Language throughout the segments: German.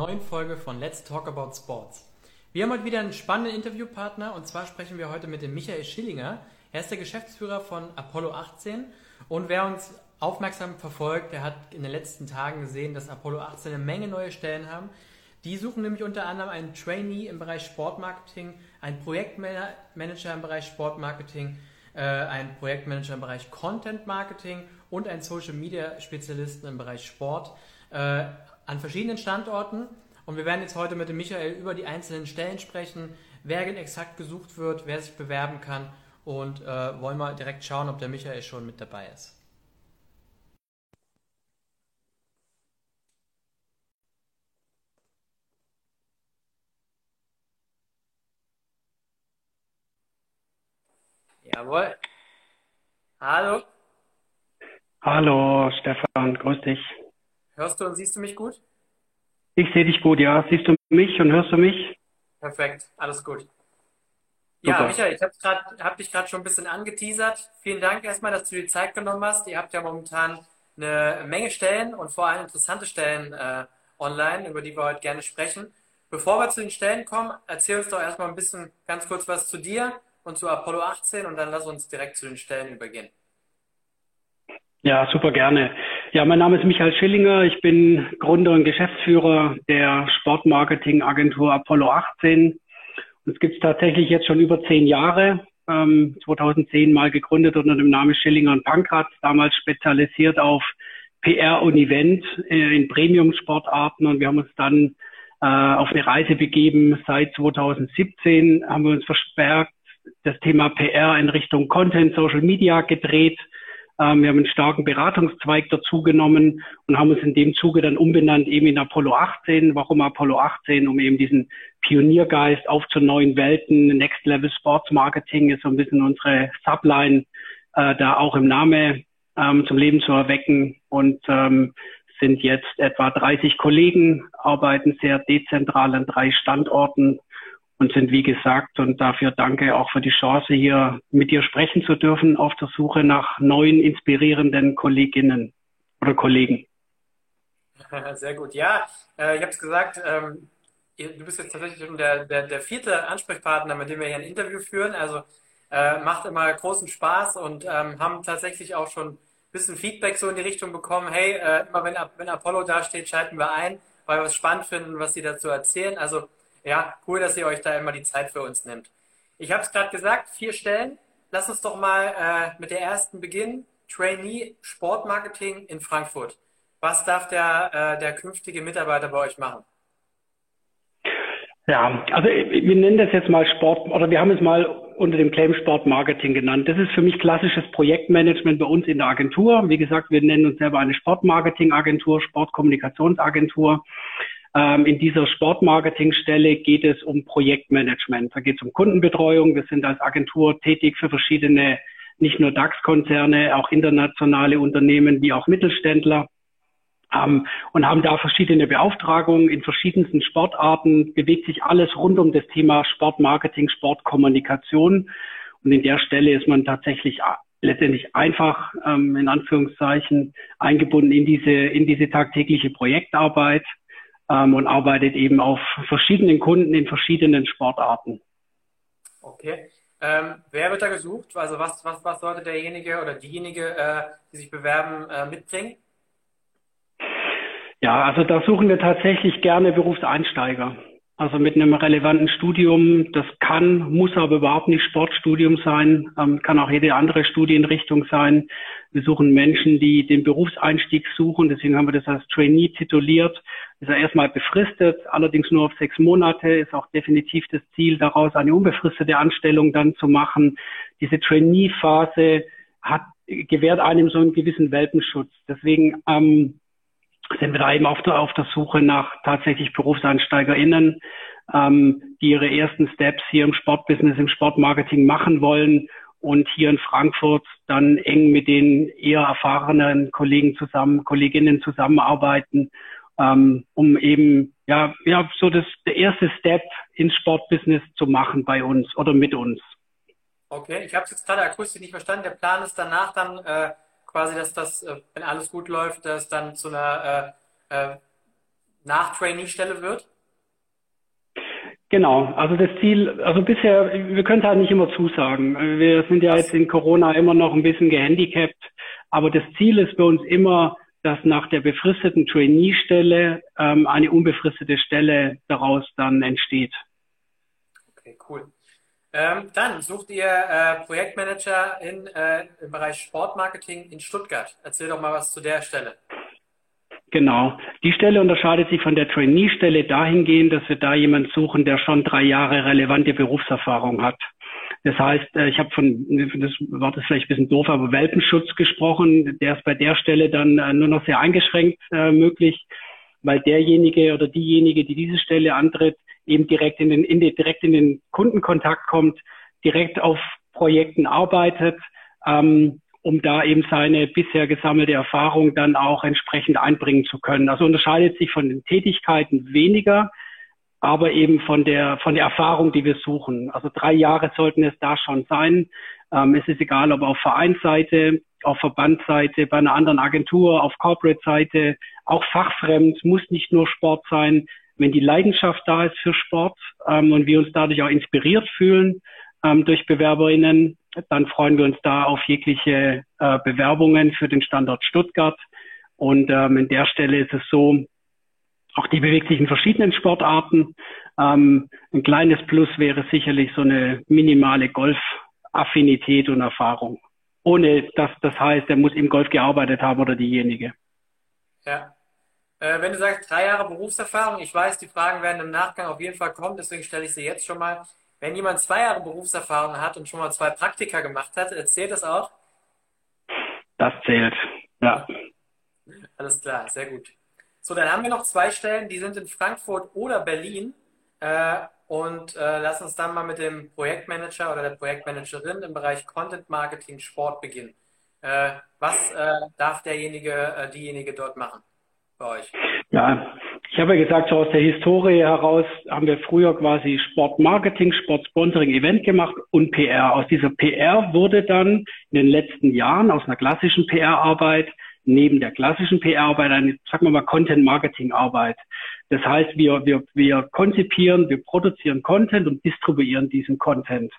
neuen Folge von Let's Talk About Sports. Wir haben heute wieder einen spannenden Interviewpartner und zwar sprechen wir heute mit dem Michael Schillinger. Er ist der Geschäftsführer von Apollo 18 und wer uns aufmerksam verfolgt, der hat in den letzten Tagen gesehen, dass Apollo 18 eine Menge neue Stellen haben. Die suchen nämlich unter anderem einen Trainee im Bereich Sportmarketing, einen Projektmanager im Bereich Sportmarketing, äh, einen Projektmanager im Bereich Content Marketing und einen Social Media Spezialisten im Bereich Sport äh, an verschiedenen Standorten. Und wir werden jetzt heute mit dem Michael über die einzelnen Stellen sprechen, wer exakt gesucht wird, wer sich bewerben kann und äh, wollen mal direkt schauen, ob der Michael schon mit dabei ist. Jawohl. Hallo. Hallo, Stefan, grüß dich. Hörst du und siehst du mich gut? Ich sehe dich gut, ja. Siehst du mich und hörst du mich? Perfekt, alles gut. Ja, Super. Michael, ich habe hab dich gerade schon ein bisschen angeteasert. Vielen Dank erstmal, dass du dir Zeit genommen hast. Ihr habt ja momentan eine Menge Stellen und vor allem interessante Stellen äh, online, über die wir heute gerne sprechen. Bevor wir zu den Stellen kommen, erzähl uns doch erstmal ein bisschen ganz kurz was zu dir und zu Apollo 18 und dann lass uns direkt zu den Stellen übergehen. Ja, super gerne. Ja, mein Name ist Michael Schillinger. Ich bin Gründer und Geschäftsführer der Sportmarketing-Agentur Apollo 18. Uns gibt es tatsächlich jetzt schon über zehn Jahre. Ähm, 2010 mal gegründet unter dem Namen Schillinger und Pankratz, damals spezialisiert auf PR und Event äh, in Premium-Sportarten. Und wir haben uns dann äh, auf eine Reise begeben. Seit 2017 haben wir uns verstärkt das Thema PR in Richtung Content, Social Media gedreht. Ähm, wir haben einen starken Beratungszweig dazu genommen und haben uns in dem Zuge dann umbenannt eben in Apollo 18. Warum Apollo 18? Um eben diesen Pioniergeist auf zu neuen Welten. Next Level Sports Marketing ist so ein bisschen unsere Subline, äh, da auch im Name ähm, zum Leben zu erwecken und ähm, sind jetzt etwa 30 Kollegen, arbeiten sehr dezentral an drei Standorten und sind, wie gesagt, und dafür danke auch für die Chance, hier mit dir sprechen zu dürfen, auf der Suche nach neuen, inspirierenden Kolleginnen oder Kollegen. Sehr gut. Ja, äh, ich habe es gesagt, ähm, du bist jetzt tatsächlich schon der, der, der, vierte Ansprechpartner, mit dem wir hier ein Interview führen. Also äh, macht immer großen Spaß und ähm, haben tatsächlich auch schon ein bisschen Feedback so in die Richtung bekommen. Hey, äh, immer wenn, wenn Apollo da steht, schalten wir ein, weil wir es spannend finden, was sie dazu erzählen. Also ja, cool, dass ihr euch da immer die Zeit für uns nimmt. Ich habe es gerade gesagt, vier Stellen. Lass uns doch mal äh, mit der ersten beginnen. Trainee Sportmarketing in Frankfurt. Was darf der, äh, der künftige Mitarbeiter bei euch machen? Ja, also wir nennen das jetzt mal Sport oder wir haben es mal unter dem Claim Sport Marketing genannt. Das ist für mich klassisches Projektmanagement bei uns in der Agentur. Wie gesagt, wir nennen uns selber eine Sportmarketing Agentur, Sportkommunikationsagentur. Ähm, in dieser Sportmarketingstelle geht es um Projektmanagement. Da geht es um Kundenbetreuung. Wir sind als Agentur tätig für verschiedene, nicht nur DAX-Konzerne, auch internationale Unternehmen wie auch Mittelständler. Ähm, und haben da verschiedene Beauftragungen in verschiedensten Sportarten, bewegt sich alles rund um das Thema Sportmarketing, Sportkommunikation. Und in der Stelle ist man tatsächlich äh, letztendlich einfach, ähm, in Anführungszeichen, eingebunden in diese, in diese tagtägliche Projektarbeit ähm, und arbeitet eben auf verschiedenen Kunden in verschiedenen Sportarten. Okay. Ähm, wer wird da gesucht? Also was, was, was sollte derjenige oder diejenige, äh, die sich bewerben, äh, mitbringen? Ja, also da suchen wir tatsächlich gerne Berufseinsteiger. Also mit einem relevanten Studium, das kann, muss aber überhaupt nicht Sportstudium sein, ähm, kann auch jede andere Studienrichtung sein. Wir suchen Menschen, die den Berufseinstieg suchen, deswegen haben wir das als Trainee tituliert. Ist ja erstmal befristet, allerdings nur auf sechs Monate, ist auch definitiv das Ziel, daraus eine unbefristete Anstellung dann zu machen. Diese Trainee-Phase hat, gewährt einem so einen gewissen Welpenschutz. Deswegen ähm, sind wir da eben auf der, auf der Suche nach tatsächlich BerufseinsteigerInnen, ähm, die ihre ersten Steps hier im Sportbusiness, im Sportmarketing machen wollen und hier in Frankfurt dann eng mit den eher erfahrenen Kollegen zusammen, Kolleginnen zusammenarbeiten, ähm, um eben ja, ja so das der erste Step ins Sportbusiness zu machen bei uns oder mit uns. Okay, ich habe es jetzt gerade akustisch nicht verstanden. Der Plan ist danach dann äh, quasi, dass das, äh, wenn alles gut läuft, dass dann zu einer äh, äh, nach Trainee-Stelle wird? Genau, also das Ziel, also bisher, wir können es halt nicht immer zusagen. Wir sind ja jetzt in Corona immer noch ein bisschen gehandicapt, aber das Ziel ist bei uns immer, dass nach der befristeten Trainee-Stelle ähm, eine unbefristete Stelle daraus dann entsteht. Okay, cool. Ähm, dann sucht ihr äh, Projektmanager in, äh, im Bereich Sportmarketing in Stuttgart. Erzähl doch mal was zu der Stelle. Genau. Die Stelle unterscheidet sich von der Trainee-Stelle dahingehend, dass wir da jemanden suchen, der schon drei Jahre relevante Berufserfahrung hat. Das heißt, äh, ich habe von, das war das vielleicht ein bisschen doof, aber Welpenschutz gesprochen. Der ist bei der Stelle dann äh, nur noch sehr eingeschränkt äh, möglich, weil derjenige oder diejenige, die diese Stelle antritt, eben direkt in den, in den, direkt in den Kundenkontakt kommt, direkt auf Projekten arbeitet, ähm, um da eben seine bisher gesammelte Erfahrung dann auch entsprechend einbringen zu können. Also unterscheidet sich von den Tätigkeiten weniger, aber eben von der, von der Erfahrung, die wir suchen. Also drei Jahre sollten es da schon sein. Ähm, es ist egal, ob auf Vereinsseite, auf Verbandsseite, bei einer anderen Agentur, auf Corporate-Seite, auch fachfremd, muss nicht nur Sport sein. Wenn die Leidenschaft da ist für Sport ähm, und wir uns dadurch auch inspiriert fühlen ähm, durch BewerberInnen, dann freuen wir uns da auf jegliche äh, Bewerbungen für den Standort Stuttgart. Und ähm, in der Stelle ist es so, auch die bewegt sich in verschiedenen Sportarten. Ähm, ein kleines Plus wäre sicherlich so eine minimale Golfaffinität und Erfahrung. Ohne dass das heißt, er muss im Golf gearbeitet haben oder diejenige. Ja. Äh, wenn du sagst, drei Jahre Berufserfahrung, ich weiß, die Fragen werden im Nachgang auf jeden Fall kommen, deswegen stelle ich sie jetzt schon mal. Wenn jemand zwei Jahre Berufserfahrung hat und schon mal zwei Praktika gemacht hat, erzählt das auch? Das zählt, ja. Alles klar, sehr gut. So, dann haben wir noch zwei Stellen, die sind in Frankfurt oder Berlin. Äh, und äh, lass uns dann mal mit dem Projektmanager oder der Projektmanagerin im Bereich Content Marketing Sport beginnen. Äh, was äh, darf derjenige, äh, diejenige dort machen bei euch? Ja, ich habe ja gesagt, so aus der Historie heraus haben wir früher quasi Sportmarketing, Sportsponsoring, Event gemacht und PR. Aus dieser PR wurde dann in den letzten Jahren aus einer klassischen PR-Arbeit neben der klassischen PR-Arbeit eine, sagen wir mal, Content-Marketing-Arbeit. Das heißt, wir, wir, wir konzipieren, wir produzieren Content und distribuieren diesen Content.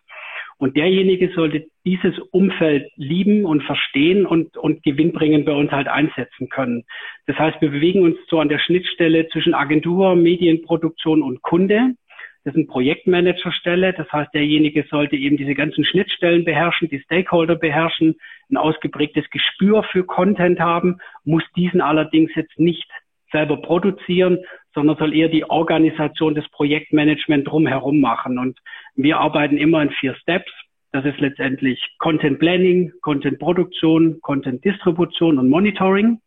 Und derjenige sollte dieses Umfeld lieben und verstehen und, und gewinnbringend bei uns halt einsetzen können. Das heißt, wir bewegen uns so an der Schnittstelle zwischen Agentur, Medienproduktion und Kunde. Das ist eine Projektmanagerstelle. Das heißt, derjenige sollte eben diese ganzen Schnittstellen beherrschen, die Stakeholder beherrschen, ein ausgeprägtes Gespür für Content haben, muss diesen allerdings jetzt nicht selber produzieren, sondern soll eher die Organisation des Projektmanagement drumherum machen. Und wir arbeiten immer in vier Steps. Das ist letztendlich Content Planning, Content Produktion, Content Distribution und Monitoring.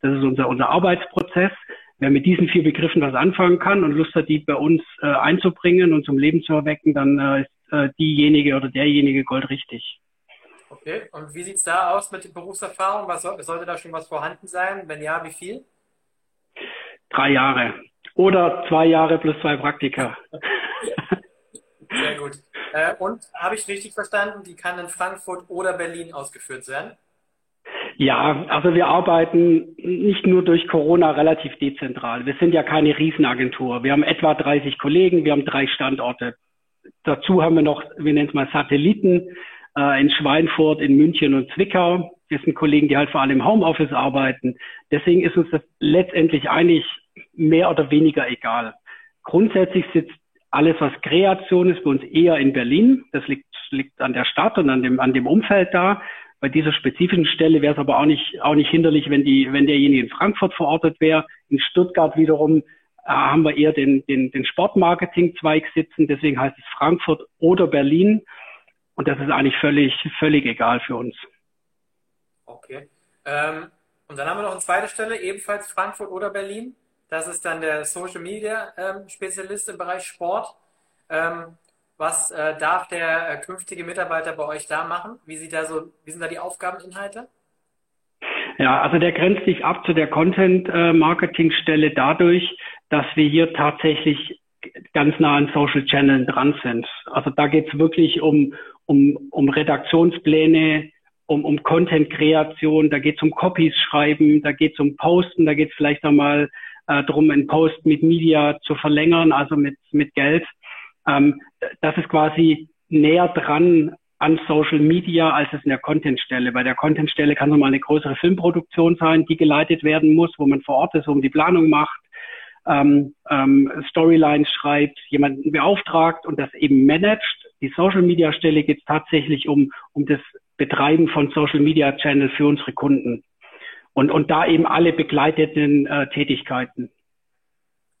Das ist unser, unser Arbeitsprozess wer mit diesen vier Begriffen was anfangen kann und Lust hat, die bei uns äh, einzubringen und zum Leben zu erwecken, dann äh, ist äh, diejenige oder derjenige goldrichtig. Okay, und wie sieht es da aus mit der Berufserfahrung? Was soll, sollte da schon was vorhanden sein? Wenn ja, wie viel? Drei Jahre. Oder zwei Jahre plus zwei Praktika. Sehr gut. Äh, und habe ich richtig verstanden, die kann in Frankfurt oder Berlin ausgeführt werden? Ja, also wir arbeiten nicht nur durch Corona relativ dezentral. Wir sind ja keine Riesenagentur. Wir haben etwa 30 Kollegen, wir haben drei Standorte. Dazu haben wir noch, wir nennen es mal Satelliten, äh, in Schweinfurt, in München und Zwickau. Das sind Kollegen, die halt vor allem im Homeoffice arbeiten. Deswegen ist uns das letztendlich eigentlich mehr oder weniger egal. Grundsätzlich sitzt alles, was Kreation ist, bei uns eher in Berlin. Das liegt, liegt an der Stadt und an dem, an dem Umfeld da. Bei dieser spezifischen Stelle wäre es aber auch nicht, auch nicht hinderlich, wenn die, wenn derjenige in Frankfurt verortet wäre. In Stuttgart wiederum äh, haben wir eher den, den, den Sportmarketing-Zweig sitzen. Deswegen heißt es Frankfurt oder Berlin. Und das ist eigentlich völlig, völlig egal für uns. Okay. Ähm, und dann haben wir noch eine zweite Stelle, ebenfalls Frankfurt oder Berlin. Das ist dann der Social Media ähm, Spezialist im Bereich Sport. Ähm, was äh, darf der äh, künftige Mitarbeiter bei euch da machen? Wie, sieht da so, wie sind da die Aufgabeninhalte? Ja, also der grenzt sich ab zu der Content-Marketing-Stelle dadurch, dass wir hier tatsächlich ganz nah an Social Channels dran sind. Also da geht's wirklich um, um, um Redaktionspläne, um, um Content-Kreation, da geht's um Copies schreiben, da geht's um Posten, da geht's vielleicht einmal äh, darum, einen Post mit Media zu verlängern, also mit, mit Geld. Ähm, das ist quasi näher dran an Social Media, als es in der Contentstelle. Bei der Contentstelle kann es mal eine größere Filmproduktion sein, die geleitet werden muss, wo man vor Ort ist, wo man die Planung macht, ähm, ähm, Storylines schreibt, jemanden beauftragt und das eben managt. Die Social Media Stelle geht es tatsächlich um, um das Betreiben von Social Media Channel für unsere Kunden. Und, und da eben alle begleiteten äh, Tätigkeiten.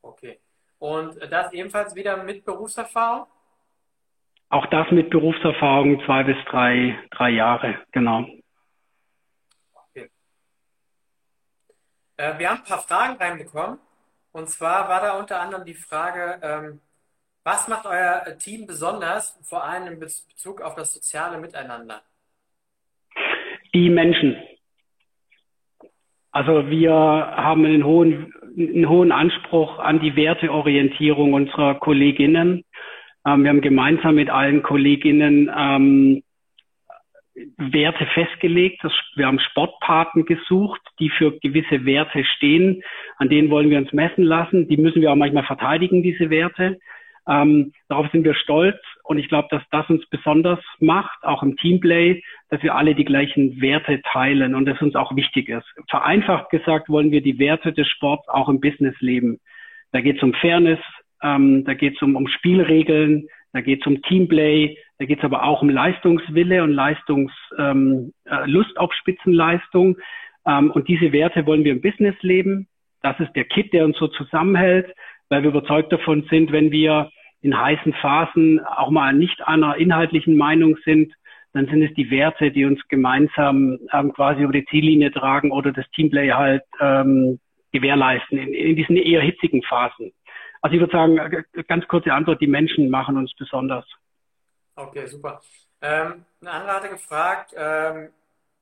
Okay. Und das ebenfalls wieder mit Berufserfahrung? Auch das mit Berufserfahrung zwei bis drei, drei Jahre, genau. Okay. Äh, wir haben ein paar Fragen reinbekommen. Und zwar war da unter anderem die Frage, ähm, was macht euer Team besonders, vor allem in Bezug auf das soziale Miteinander? Die Menschen. Also wir haben einen hohen, einen hohen Anspruch an die Werteorientierung unserer Kolleginnen ähm, wir haben gemeinsam mit allen Kolleginnen ähm, Werte festgelegt. wir haben Sportpaten gesucht, die für gewisse Werte stehen. An denen wollen wir uns messen lassen. Die müssen wir auch manchmal verteidigen, diese Werte. Ähm, darauf sind wir stolz und ich glaube, dass das uns besonders macht, auch im Teamplay, dass wir alle die gleichen Werte teilen und das uns auch wichtig ist. Vereinfacht gesagt wollen wir die Werte des Sports auch im Business leben. Da geht es um Fairness, ähm, da geht es um, um Spielregeln, da geht es um Teamplay, da geht es aber auch um Leistungswille und Leistungs, ähm, äh, auf Spitzenleistung. Ähm, und diese Werte wollen wir im Business leben. Das ist der Kit, der uns so zusammenhält, weil wir überzeugt davon sind, wenn wir in heißen Phasen auch mal nicht einer inhaltlichen Meinung sind, dann sind es die Werte, die uns gemeinsam ähm, quasi über die Ziellinie tragen oder das Teamplay halt ähm, gewährleisten in, in diesen eher hitzigen Phasen. Also ich würde sagen, äh, ganz kurze Antwort, die Menschen machen uns besonders. Okay, super. Ähm, eine andere hatte gefragt, ähm,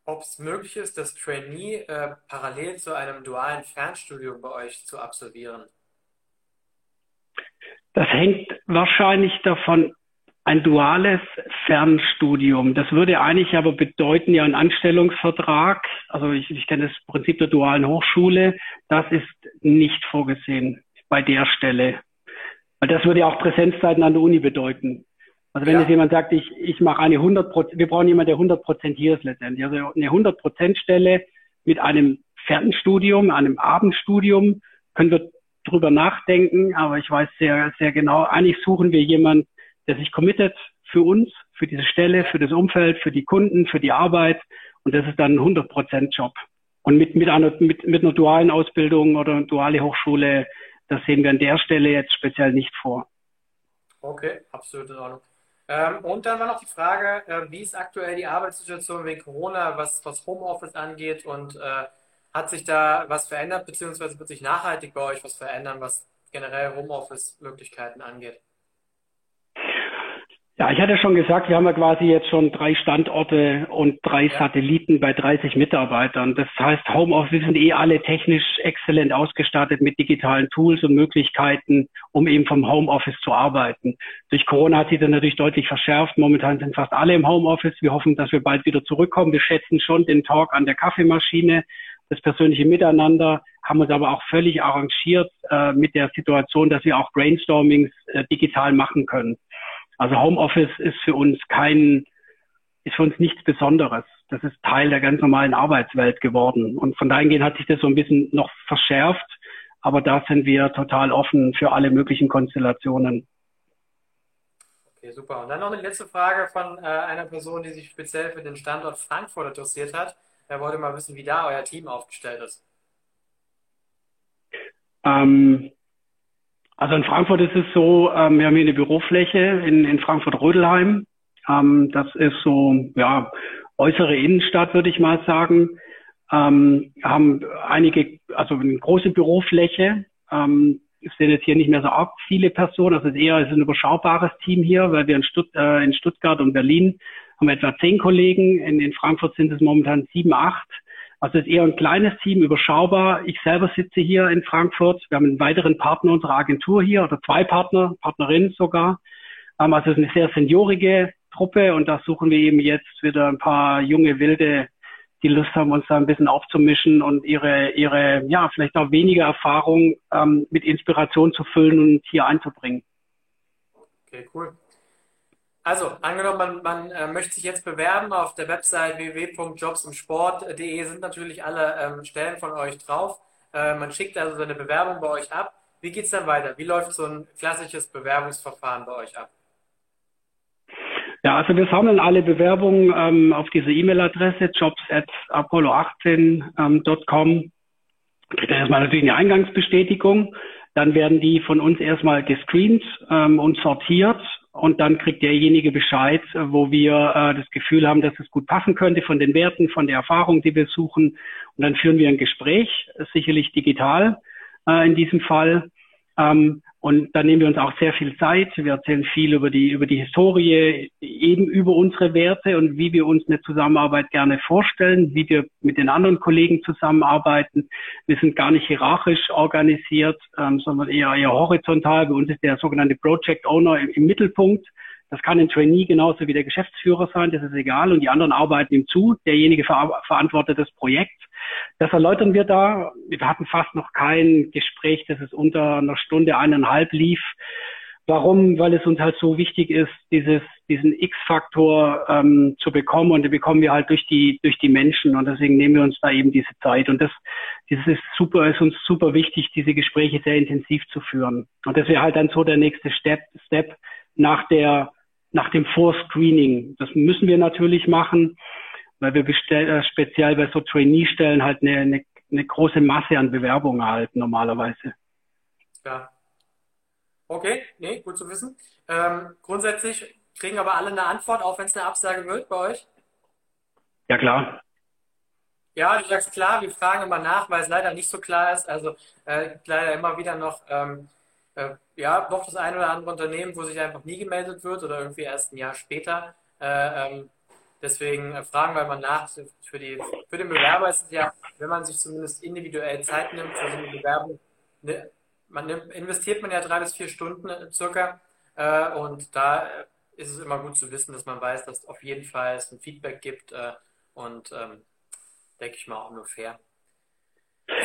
ob es möglich ist, das Trainee äh, parallel zu einem dualen Fernstudium bei euch zu absolvieren. Das hängt wahrscheinlich davon ein duales Fernstudium. Das würde eigentlich aber bedeuten, ja, ein Anstellungsvertrag. Also ich, ich kenne das Prinzip der dualen Hochschule. Das ist nicht vorgesehen bei der Stelle. Weil das würde ja auch Präsenzzeiten an der Uni bedeuten. Also wenn ja. jetzt jemand sagt, ich, ich mache eine 100 Prozent, wir brauchen jemanden, der 100 Prozent hier ist letztendlich. Also eine 100 Prozent Stelle mit einem Fernstudium, einem Abendstudium, können wir drüber nachdenken, aber ich weiß sehr, sehr genau, eigentlich suchen wir jemanden, der sich committet für uns, für diese Stelle, für das Umfeld, für die Kunden, für die Arbeit und das ist dann ein 100 Prozent Job. Und mit, mit, einer, mit, mit einer dualen Ausbildung oder duale Hochschule das sehen wir an der Stelle jetzt speziell nicht vor. Okay, absolut in Ordnung. Ähm, und dann war noch die Frage, äh, wie ist aktuell die Arbeitssituation wegen Corona, was, was Homeoffice angeht und äh, hat sich da was verändert, beziehungsweise wird sich nachhaltig bei euch was verändern, was generell Homeoffice-Möglichkeiten angeht? Ja, ich hatte schon gesagt, wir haben ja quasi jetzt schon drei Standorte und drei. Satelliten bei 30 Mitarbeitern. Das heißt, Homeoffice sind eh alle technisch exzellent ausgestattet mit digitalen Tools und Möglichkeiten, um eben vom Homeoffice zu arbeiten. Durch Corona hat sich das natürlich deutlich verschärft. Momentan sind fast alle im Homeoffice. Wir hoffen, dass wir bald wieder zurückkommen. Wir schätzen schon den Talk an der Kaffeemaschine, das persönliche Miteinander, haben uns aber auch völlig arrangiert äh, mit der Situation, dass wir auch Brainstormings äh, digital machen können. Also Homeoffice ist für uns kein, ist für uns nichts Besonderes. Das ist Teil der ganz normalen Arbeitswelt geworden. Und von dahingehend hat sich das so ein bisschen noch verschärft. Aber da sind wir total offen für alle möglichen Konstellationen. Okay, super. Und dann noch eine letzte Frage von äh, einer Person, die sich speziell für den Standort Frankfurt interessiert hat. Er wollte mal wissen, wie da euer Team aufgestellt ist. Ähm, also in Frankfurt ist es so, ähm, wir haben hier eine Bürofläche in, in Frankfurt-Rödelheim. Ähm, das ist so, ja, äußere Innenstadt, würde ich mal sagen. Ähm, haben einige, also eine große Bürofläche. Ähm, es sind jetzt hier nicht mehr so arg viele Personen. Also es ist eher ist ein überschaubares Team hier, weil wir in, Stutt äh, in Stuttgart und Berlin haben wir etwa zehn Kollegen. In, in Frankfurt sind es momentan sieben, acht. Also es ist eher ein kleines Team, überschaubar. Ich selber sitze hier in Frankfurt. Wir haben einen weiteren Partner unserer Agentur hier oder zwei Partner, Partnerinnen sogar. Ähm, also es ist eine sehr seniorige Truppe und da suchen wir eben jetzt wieder ein paar junge Wilde, die Lust haben, uns da ein bisschen aufzumischen und ihre, ihre, ja, vielleicht auch weniger Erfahrung ähm, mit Inspiration zu füllen und hier einzubringen. Okay, cool. Also, angenommen, man, man äh, möchte sich jetzt bewerben auf der Website www.jobsimsport.de sind natürlich alle ähm, Stellen von euch drauf. Äh, man schickt also seine Bewerbung bei euch ab. Wie geht es dann weiter? Wie läuft so ein klassisches Bewerbungsverfahren bei euch ab? Ja, also wir sammeln alle Bewerbungen ähm, auf diese E-Mail-Adresse jobs at apollo18.com. Ähm, Kriegt er erstmal natürlich eine Eingangsbestätigung. Dann werden die von uns erstmal gescreent ähm, und sortiert und dann kriegt derjenige Bescheid, wo wir äh, das Gefühl haben, dass es gut passen könnte von den Werten, von der Erfahrung, die wir suchen. Und dann führen wir ein Gespräch, sicherlich digital äh, in diesem Fall. Ähm, und da nehmen wir uns auch sehr viel Zeit. Wir erzählen viel über die, über die Historie, eben über unsere Werte und wie wir uns eine Zusammenarbeit gerne vorstellen, wie wir mit den anderen Kollegen zusammenarbeiten. Wir sind gar nicht hierarchisch organisiert, ähm, sondern eher, eher horizontal. Bei uns ist der sogenannte Project Owner im, im Mittelpunkt. Das kann ein Trainee genauso wie der Geschäftsführer sein, das ist egal. Und die anderen arbeiten ihm zu. Derjenige ver verantwortet das Projekt. Das erläutern wir da. Wir hatten fast noch kein Gespräch, das es unter einer Stunde, eineinhalb lief. Warum? Weil es uns halt so wichtig ist, dieses, diesen X-Faktor ähm, zu bekommen und den bekommen wir halt durch die, durch die Menschen und deswegen nehmen wir uns da eben diese Zeit und das, das ist super, ist uns super wichtig, diese Gespräche sehr intensiv zu führen und das wäre halt dann so der nächste Step, Step nach der, nach dem Vorscreening. Das müssen wir natürlich machen weil wir bestell, äh, speziell bei so Trainee-Stellen halt eine, eine, eine große Masse an Bewerbungen erhalten normalerweise. Ja. Okay, nee, gut zu wissen. Ähm, grundsätzlich kriegen aber alle eine Antwort, auch wenn es eine Absage wird bei euch? Ja, klar. Ja, du sagst klar, wir fragen immer nach, weil es leider nicht so klar ist. Also äh, leider immer wieder noch, ähm, äh, ja, doch das eine oder andere Unternehmen, wo sich einfach nie gemeldet wird oder irgendwie erst ein Jahr später. Äh, ähm, Deswegen äh, fragen wir mal nach. Für, die, für den Bewerber ist es ja, wenn man sich zumindest individuell Zeit nimmt für so eine Bewerbung, ne, man nimmt, investiert man ja drei bis vier Stunden äh, circa. Äh, und da ist es immer gut zu wissen, dass man weiß, dass auf jeden Fall es ein Feedback gibt. und ähm, denke ich mal auch nur fair.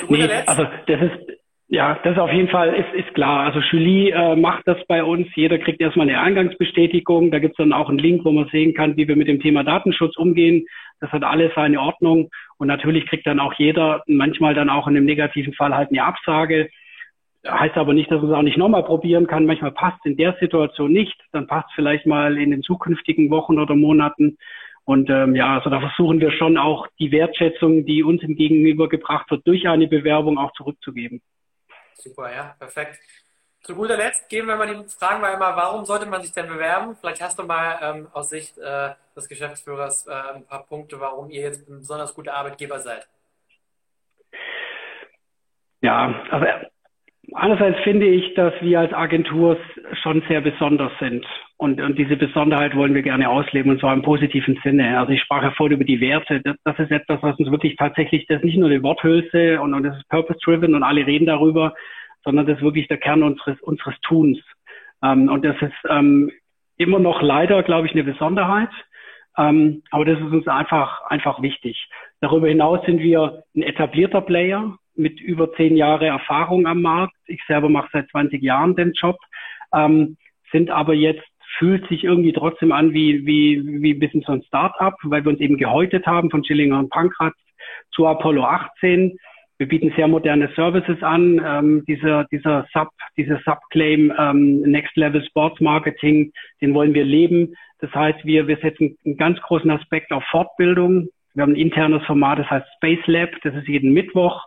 Nee, also das ist, ja, das auf jeden Fall ist, ist klar. Also Julie äh, macht das bei uns. Jeder kriegt erstmal eine Eingangsbestätigung. Da gibt's dann auch einen Link, wo man sehen kann, wie wir mit dem Thema Datenschutz umgehen. Das hat alles seine Ordnung. Und natürlich kriegt dann auch jeder manchmal dann auch in dem negativen Fall halt eine Absage. Heißt aber nicht, dass man es auch nicht nochmal probieren kann. Manchmal passt in der Situation nicht. Dann passt vielleicht mal in den zukünftigen Wochen oder Monaten. Und ähm, ja, also da versuchen wir schon auch die Wertschätzung, die uns im Gegenüber gebracht wird, durch eine Bewerbung auch zurückzugeben. Super, ja, perfekt. Zu guter Letzt geben wir mal die Fragen wir immer, warum sollte man sich denn bewerben? Vielleicht hast du mal ähm, aus Sicht äh, des Geschäftsführers äh, ein paar Punkte, warum ihr jetzt ein besonders guter Arbeitgeber seid. Ja, also einerseits finde ich, dass wir als Agentur schon sehr besonders sind. Und, und diese Besonderheit wollen wir gerne ausleben und zwar im positiven Sinne. Also ich sprach ja vorhin über die Werte. Das, das ist etwas, was uns wirklich tatsächlich, das ist nicht nur eine Worthülse und, und das ist purpose-driven und alle reden darüber, sondern das ist wirklich der Kern unseres, unseres Tuns. Ähm, und das ist ähm, immer noch leider, glaube ich, eine Besonderheit. Ähm, aber das ist uns einfach, einfach wichtig. Darüber hinaus sind wir ein etablierter Player mit über zehn Jahre Erfahrung am Markt. Ich selber mache seit 20 Jahren den Job, ähm, sind aber jetzt fühlt sich irgendwie trotzdem an wie, wie, wie ein bisschen so ein Start-up, weil wir uns eben gehäutet haben von Schillinger und Pankratz zu Apollo 18. Wir bieten sehr moderne Services an. Ähm, dieser, dieser Sub, dieser Subclaim ähm, Next Level Sports Marketing, den wollen wir leben. Das heißt, wir, wir setzen einen ganz großen Aspekt auf Fortbildung. Wir haben ein internes Format, das heißt Space Lab. Das ist jeden Mittwoch.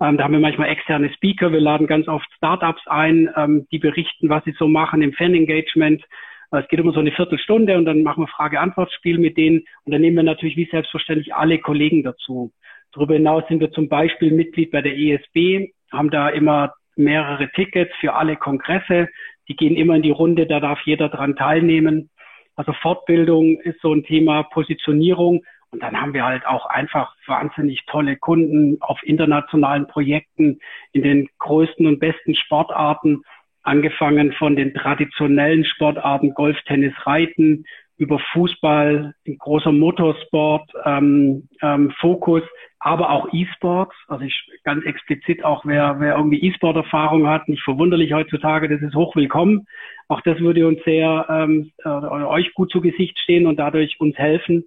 Ähm, da haben wir manchmal externe Speaker. Wir laden ganz oft Startups ein, ähm, die berichten, was sie so machen im Fan-Engagement. Es geht immer so eine Viertelstunde und dann machen wir Frage-Antwort-Spiel mit denen und dann nehmen wir natürlich wie selbstverständlich alle Kollegen dazu. Darüber hinaus sind wir zum Beispiel Mitglied bei der ESB, haben da immer mehrere Tickets für alle Kongresse. Die gehen immer in die Runde, da darf jeder dran teilnehmen. Also Fortbildung ist so ein Thema, Positionierung. Und dann haben wir halt auch einfach wahnsinnig tolle Kunden auf internationalen Projekten in den größten und besten Sportarten angefangen von den traditionellen Sportarten Golf, Tennis, Reiten über Fußball, großer Motorsport, ähm, ähm, Fokus, aber auch E-Sports. Also ich ganz explizit auch, wer, wer irgendwie E-Sport-Erfahrung hat, nicht verwunderlich heutzutage, das ist hochwillkommen. Auch das würde uns sehr ähm, äh, euch gut zu Gesicht stehen und dadurch uns helfen.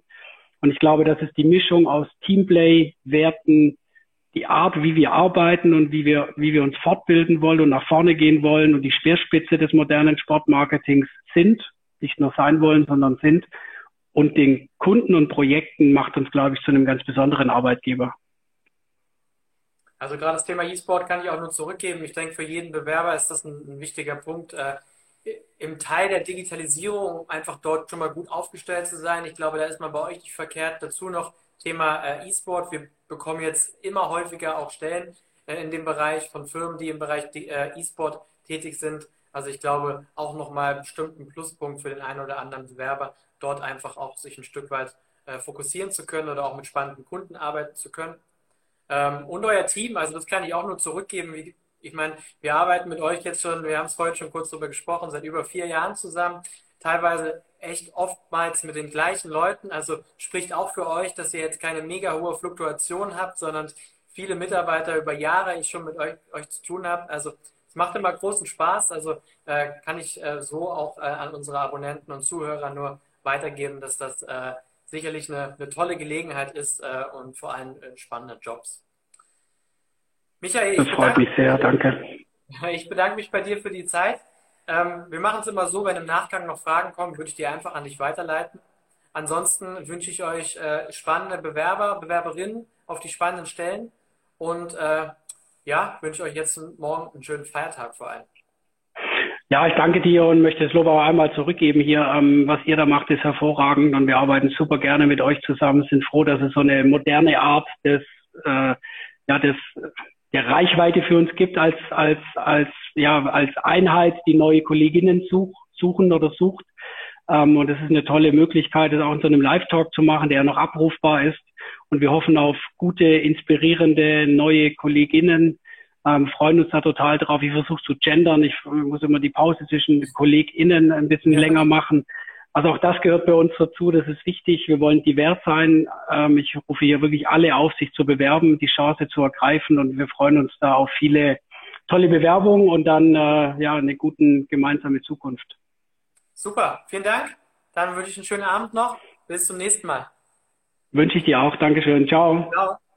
Und ich glaube, das ist die Mischung aus Teamplay, Werten, die Art, wie wir arbeiten und wie wir, wie wir uns fortbilden wollen und nach vorne gehen wollen und die Speerspitze des modernen Sportmarketings sind, nicht nur sein wollen, sondern sind. Und den Kunden und Projekten macht uns, glaube ich, zu einem ganz besonderen Arbeitgeber. Also gerade das Thema E-Sport kann ich auch nur zurückgeben. Ich denke, für jeden Bewerber ist das ein, ein wichtiger Punkt, äh, im Teil der Digitalisierung einfach dort schon mal gut aufgestellt zu sein. Ich glaube, da ist man bei euch nicht verkehrt. Dazu noch Thema äh, E-Sport. Wir bekommen jetzt immer häufiger auch Stellen äh, in dem Bereich von Firmen, die im Bereich äh, E-Sport tätig sind. Also ich glaube auch nochmal bestimmt ein Pluspunkt für den einen oder anderen Bewerber, dort einfach auch sich ein Stück weit fokussieren zu können oder auch mit spannenden Kunden arbeiten zu können. Ähm, und euer Team, also das kann ich auch nur zurückgeben. Wie, ich meine, wir arbeiten mit euch jetzt schon, wir haben es vorhin schon kurz darüber gesprochen, seit über vier Jahren zusammen. Teilweise echt oftmals mit den gleichen Leuten. Also spricht auch für euch, dass ihr jetzt keine mega hohe Fluktuation habt, sondern viele Mitarbeiter über Jahre ich schon mit euch, euch zu tun habe. Also es macht immer großen Spaß. Also äh, kann ich äh, so auch äh, an unsere Abonnenten und Zuhörer nur weitergeben, dass das äh, sicherlich eine, eine, tolle Gelegenheit ist äh, und vor allem äh, spannende Jobs. Michael, das freut mich sehr, danke. Ich bedanke mich bei dir für die Zeit. Ähm, wir machen es immer so, wenn im Nachgang noch Fragen kommen, würde ich die einfach an dich weiterleiten. Ansonsten wünsche ich euch äh, spannende Bewerber, Bewerberinnen auf die spannenden Stellen und äh, ja, wünsche euch jetzt morgen einen schönen Feiertag vor allem. Ja, ich danke dir und möchte das Lob auch einmal zurückgeben hier. Ähm, was ihr da macht, ist hervorragend und wir arbeiten super gerne mit euch zusammen. Sind froh, dass es so eine moderne Art des, äh, ja, des der Reichweite für uns gibt als, als, als, ja, als Einheit, die neue Kolleginnen such, suchen oder sucht. Ähm, und es ist eine tolle Möglichkeit, das auch in so einem Live-Talk zu machen, der noch abrufbar ist. Und wir hoffen auf gute, inspirierende neue Kolleginnen, ähm, freuen uns da total drauf. Ich versuche zu gendern. Ich muss immer die Pause zwischen KollegInnen ein bisschen ja. länger machen. Also auch das gehört bei uns dazu. Das ist wichtig. Wir wollen divers sein. Ähm, ich rufe hier wirklich alle auf, sich zu bewerben, die Chance zu ergreifen. Und wir freuen uns da auf viele tolle Bewerbungen und dann äh, ja eine guten gemeinsame Zukunft. Super, vielen Dank. Dann wünsche ich einen schönen Abend noch. Bis zum nächsten Mal. Wünsche ich dir auch. Dankeschön. Ciao. Ciao.